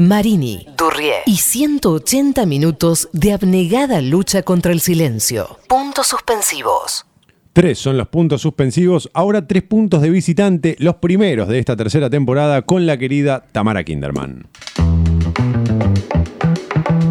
Marini, Durrié y 180 minutos de abnegada lucha contra el silencio. Puntos suspensivos. Tres son los puntos suspensivos, ahora tres puntos de visitante, los primeros de esta tercera temporada con la querida Tamara Kinderman.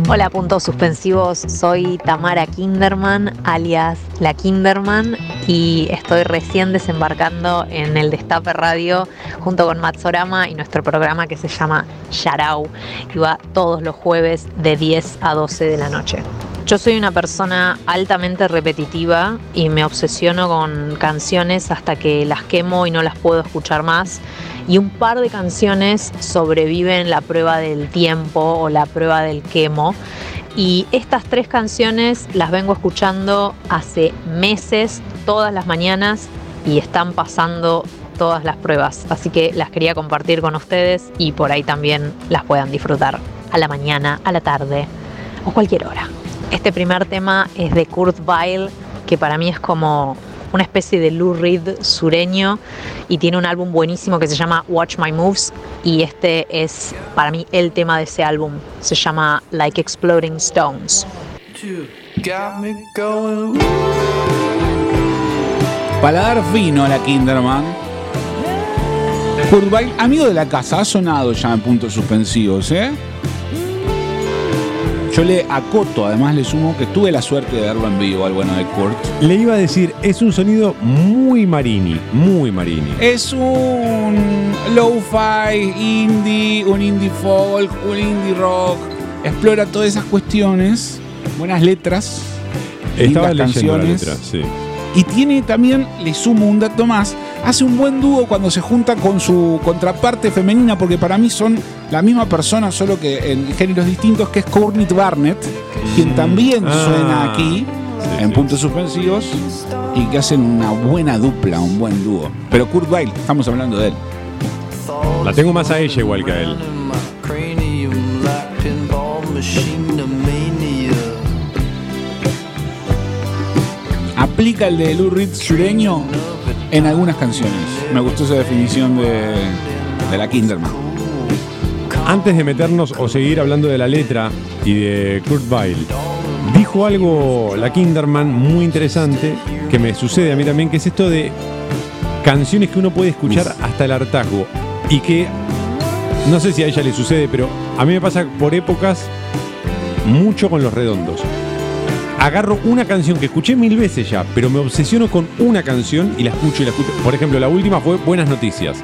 Hola, puntos suspensivos. Soy Tamara Kinderman, alias La Kinderman, y estoy recién desembarcando en el Destape Radio junto con Matsorama y nuestro programa que se llama Yarau, y va todos los jueves de 10 a 12 de la noche. Yo soy una persona altamente repetitiva y me obsesiono con canciones hasta que las quemo y no las puedo escuchar más y un par de canciones sobreviven la prueba del tiempo o la prueba del quemo. Y estas tres canciones las vengo escuchando hace meses, todas las mañanas, y están pasando todas las pruebas. Así que las quería compartir con ustedes y por ahí también las puedan disfrutar a la mañana, a la tarde o cualquier hora. Este primer tema es de Kurt Weill, que para mí es como una especie de Lou Reed sureño y tiene un álbum buenísimo que se llama Watch My Moves y este es para mí el tema de ese álbum. Se llama Like Exploding Stones. Paladar fino a la Kinderman. Kurt Weill, amigo de la casa, ha sonado ya en puntos suspensivos, ¿eh? Yo le acoto, además le sumo que tuve la suerte de verlo en vivo al bueno de Kurt. Le iba a decir, es un sonido muy marini, muy marini. Es un lo-fi, indie, un indie folk, un indie rock. Explora todas esas cuestiones, buenas letras, Estaba lindas la canciones. letra, sí. Y tiene también, le sumo un dato más, hace un buen dúo cuando se junta con su contraparte femenina, porque para mí son la misma persona, solo que en géneros distintos, que es Courtney Barnett, quien también Ah. suena aquí Sí, en sí. puntos suspensivos y que hacen una buena dupla, un buen dúo. Pero Kurt Weill, estamos hablando de él. La tengo más a ella igual que a él. Aplica el de Lou Reed sureño en algunas canciones. Me gustó esa definición de, de la Kinderman. Antes de meternos o seguir hablando de la letra y de Kurt Weill, dijo algo la Kinderman muy interesante que me sucede a mí también, que es esto de canciones que uno puede escuchar hasta el hartazgo y que no sé si a ella le sucede, pero a mí me pasa por épocas mucho con los redondos. Agarro una canción que escuché mil veces ya, pero me obsesiono con una canción y la escucho y la escucho. Por ejemplo, la última fue Buenas Noticias.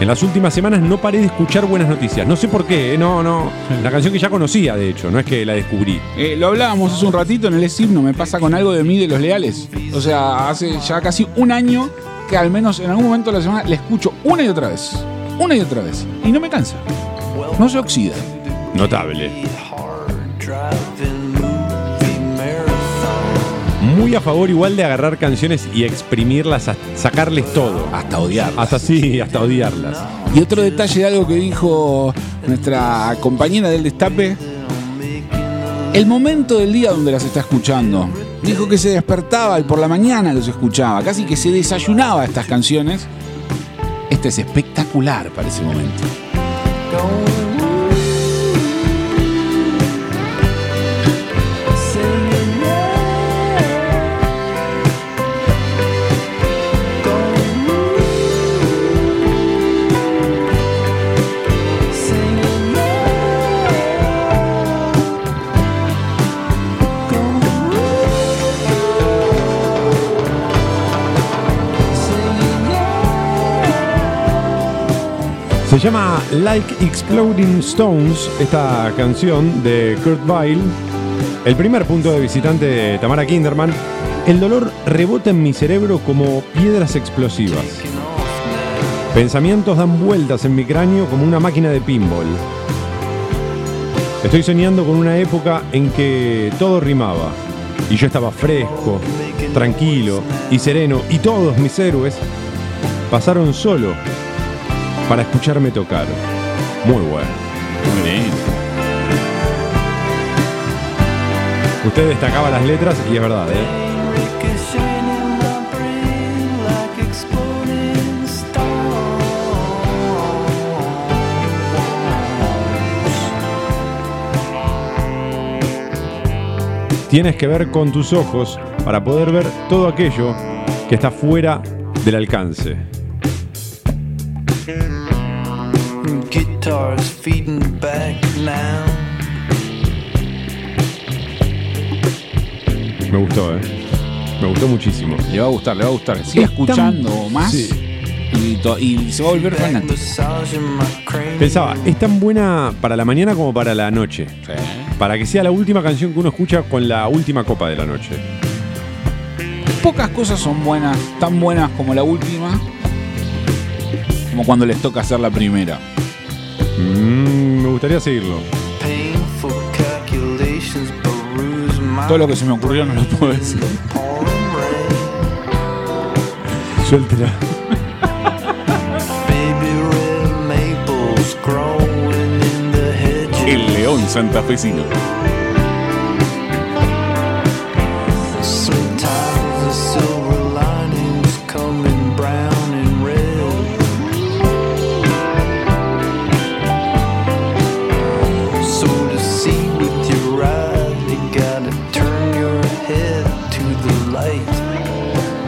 En las últimas semanas no paré de escuchar Buenas Noticias. No sé por qué, ¿eh? no, no. La canción que ya conocía, de hecho, no es que la descubrí. Eh, lo hablábamos hace un ratito en el Es Himno, me pasa con algo de mí de los leales. O sea, hace ya casi un año que al menos en algún momento de la semana le escucho una y otra vez. Una y otra vez. Y no me cansa. No se oxida. Notable. Muy a favor igual de agarrar canciones y exprimirlas, sacarles todo. Hasta odiar. Hasta sí, hasta odiarlas. Y otro detalle de algo que dijo nuestra compañera del destape. El momento del día donde las está escuchando. Dijo que se despertaba y por la mañana los escuchaba. Casi que se desayunaba estas canciones. Este es espectacular para ese momento. Se llama Like Exploding Stones, esta canción de Kurt Weill. El primer punto de visitante de Tamara Kinderman. El dolor rebota en mi cerebro como piedras explosivas. Pensamientos dan vueltas en mi cráneo como una máquina de pinball. Estoy soñando con una época en que todo rimaba. Y yo estaba fresco, tranquilo y sereno. Y todos mis héroes pasaron solo para escucharme tocar. Muy bueno. Muy bien. Usted destacaba las letras y es verdad, ¿eh? Tienes que ver con tus ojos para poder ver todo aquello que está fuera del alcance. Guitars feeding back now. Me gustó, ¿eh? Me gustó muchísimo. Le va a gustar, le va a gustar. Sigue escuchando más Sí. y, se va a volver fanático. Pensaba, es tan buena para la mañana como para la noche. Para que sea la última canción que uno escucha con la última copa de la noche. Pocas cosas son buenas, tan buenas como la última, como cuando les toca hacer la primera. Mm, me gustaría seguirlo. Todo lo que se me ocurrió no lo puedo decir. Suéltela. El león santafesino.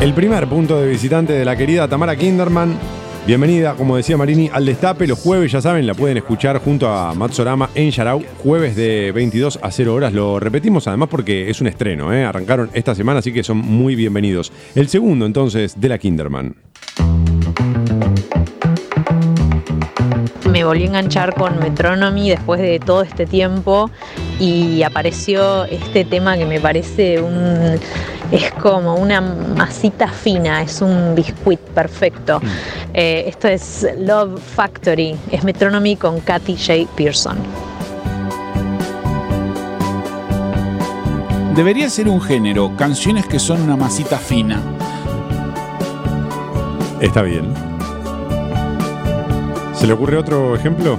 El primer punto de visitante de la querida Tamara Kinderman. Bienvenida, como decía Marini, al Destape. Los jueves, ya saben, la pueden escuchar junto a Matsorama en Yarau, jueves de 22 a 0 horas. Lo repetimos además porque es un estreno, ¿eh? arrancaron esta semana, así que son muy bienvenidos. El segundo, entonces, de la Kinderman. Me volví a enganchar con Metronomy después de todo este tiempo y apareció este tema que me parece un es como una masita fina, es un biscuit perfecto. Eh, esto es Love Factory, es Metronomy con Katy J. Pearson. Debería ser un género, canciones que son una masita fina. Está bien. ¿Se le ocurre otro ejemplo?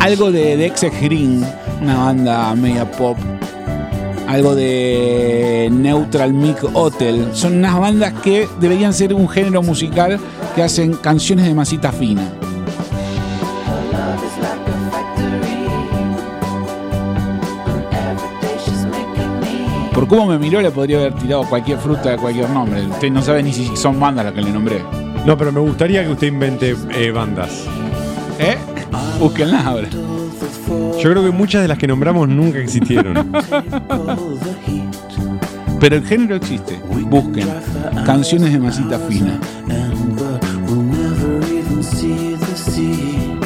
Algo de Dexex Green, una banda media pop. Algo de Neutral Milk Hotel. Son unas bandas que deberían ser un género musical que hacen canciones de masita fina. Por cómo me miró le podría haber tirado cualquier fruta de cualquier nombre. Usted no sabe ni si son bandas las que le nombré. No, pero me gustaría que usted invente eh, bandas. ¿Eh? Búsquenlas ahora. Yo creo que muchas de las que nombramos nunca existieron. Pero el género existe. Busquen. Canciones de masita fina. Amber will never even see the sea.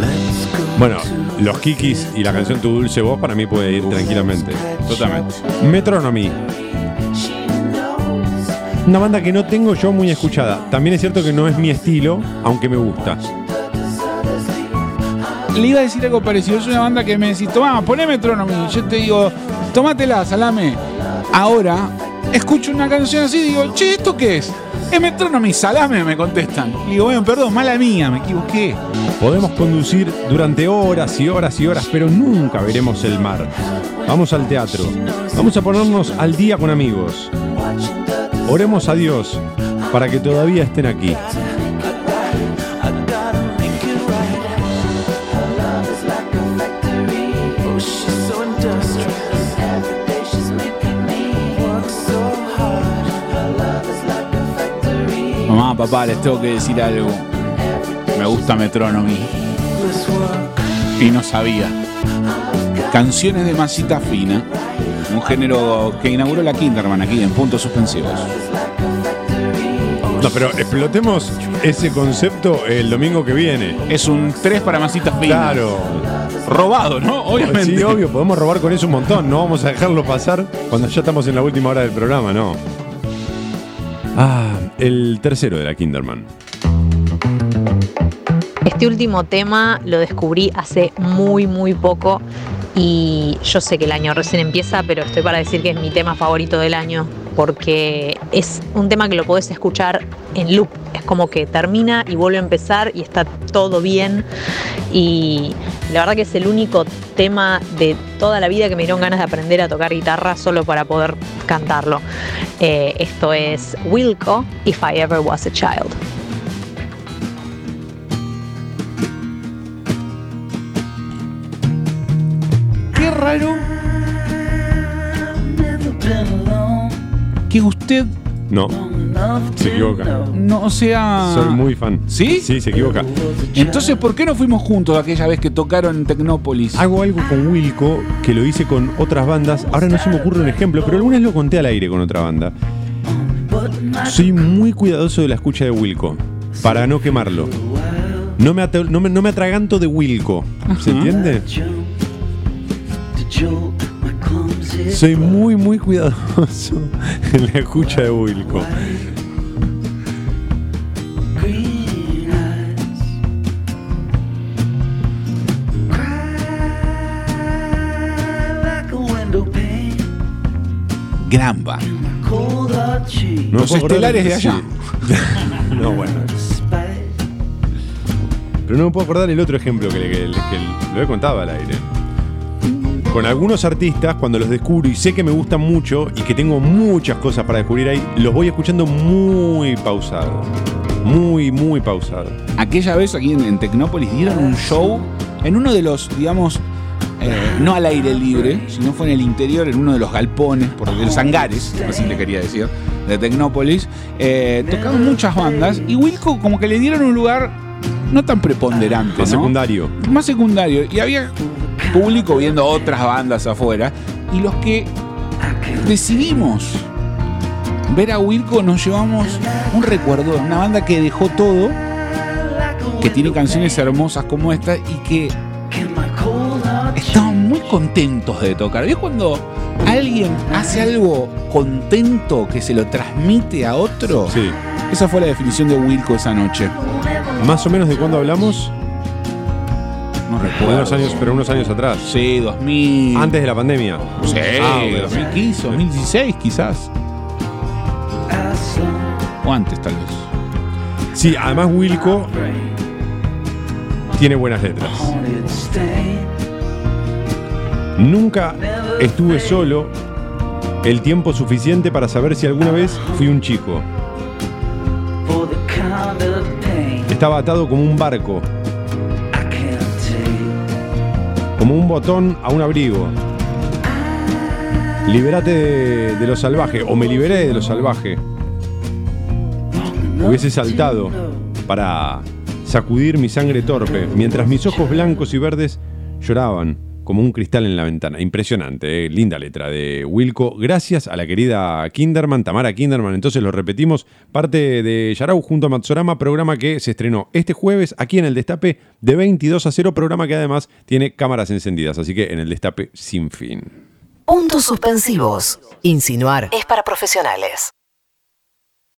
Let's go Bueno, los Kikis y la canción Tu Dulce Voz para mí puede ir tranquilamente. Totalmente. Metronomy. Una banda que no tengo yo muy escuchada. También es cierto que no es mi estilo, aunque me gusta. Le iba a decir algo parecido. Es una banda que me decís, tomá, poné Metronomy. Yo te digo, tómatela, salame. Ahora, escucho una canción así y digo, che, ¿esto qué es? Es Metronomy, salame, me contestan. Y digo, bueno, perdón, mala mía, me equivoqué. Podemos conducir durante horas y horas y horas, pero nunca veremos el mar. Vamos al teatro. Vamos a ponernos al día con amigos. Oremos a Dios para que todavía estén aquí. Mamá, papá, les tengo que decir algo. Me gusta Metronomy. Y no sabía. Canciones de masita fina. Un género que inauguró la Kinderman aquí en Puntos Suspensivos. No, pero explotemos ese concepto el domingo que viene. Es un 3 para masita fina. Claro. Robado, ¿no? Obviamente. Sí, obvio, podemos robar con eso un montón. No vamos a dejarlo pasar cuando ya estamos en la última hora del programa, no. Ah, el tercero de la Kinderman. Este último tema lo descubrí hace muy, muy poco y yo sé que el año recién empieza, pero estoy para decir que es mi tema favorito del año porque es un tema que lo podés escuchar en loop. Es como que termina y vuelve a empezar y está todo bien. Y la verdad que es el único tema de toda la vida que me dieron ganas de aprender a tocar guitarra solo para poder cantarlo. Eh, esto es Wilco, If I Ever Was a Child. qué raro que usted No, se equivoca. no sea. Soy muy fan. ¿Sí? Sí, se equivoca. Entonces, ¿por qué no fuimos juntos aquella vez que tocaron en Tecnópolis? Hago algo con Wilco que lo hice con otras bandas. Ahora no se me ocurre un ejemplo, pero alguna vez lo conté al aire con otra banda. Soy muy cuidadoso de la escucha de Wilco para no quemarlo. No me, no me, no me atraganto de Wilco. ¿Se Ajá. entiende? Soy muy, muy cuidadoso en la escucha de Wilco. Gran banda. No Los estelares de allá. No, bueno. Pero no me puedo acordar el otro ejemplo que, le- que le- que lo he contado al aire. Con algunos artistas, cuando los descubro y sé que me gustan mucho y que tengo muchas cosas para descubrir ahí, los voy escuchando muy pausado. Muy, muy pausado. Aquella vez aquí en, en Tecnópolis dieron un show en uno de los, digamos, eh, no al aire libre, sino fue en el interior, en uno de los galpones, por de los hangares, así le quería decir, de Tecnópolis. Eh, tocaban muchas bandas y Wilco como que le dieron un lugar no tan preponderante, Más ¿no? secundario. más secundario. Y había público viendo otras bandas afuera. Y los que decidimos ver a Wilco nos llevamos un recuerdo de una banda que dejó todo, que tiene canciones hermosas como esta y que estaban muy contentos de tocar. ¿Ves cuando alguien hace algo contento que se lo transmite a otro? Sí. Esa fue la definición de Wilco esa noche. Más o menos de cuándo hablamos. No De recuerdo. unos años, pero unos años atrás. Sí, 2000. Antes de la pandemia. Sí, Ah, bueno. 2015, 2016 quizás. O antes tal vez. Sí, además Wilco tiene buenas letras. Nunca estuve solo el tiempo suficiente para saber si alguna vez fui un chico. Estaba atado como un barco, como un botón a un abrigo. Libérate de, de lo salvaje, o me liberé de lo salvaje. Hubiese saltado para sacudir mi sangre torpe, mientras mis ojos blancos y verdes lloraban como un cristal en la ventana. Impresionante, eh, linda letra de Wilco. Gracias a la querida Kinderman, Tamara Kinderman. Entonces lo repetimos, parte de Yarau junto a Matsorama, programa que se estrenó este jueves aquí en el Destape de 22 a 0, programa que además tiene cámaras encendidas, así que en el Destape sin fin. Puntos suspensivos. Insinuar es para profesionales.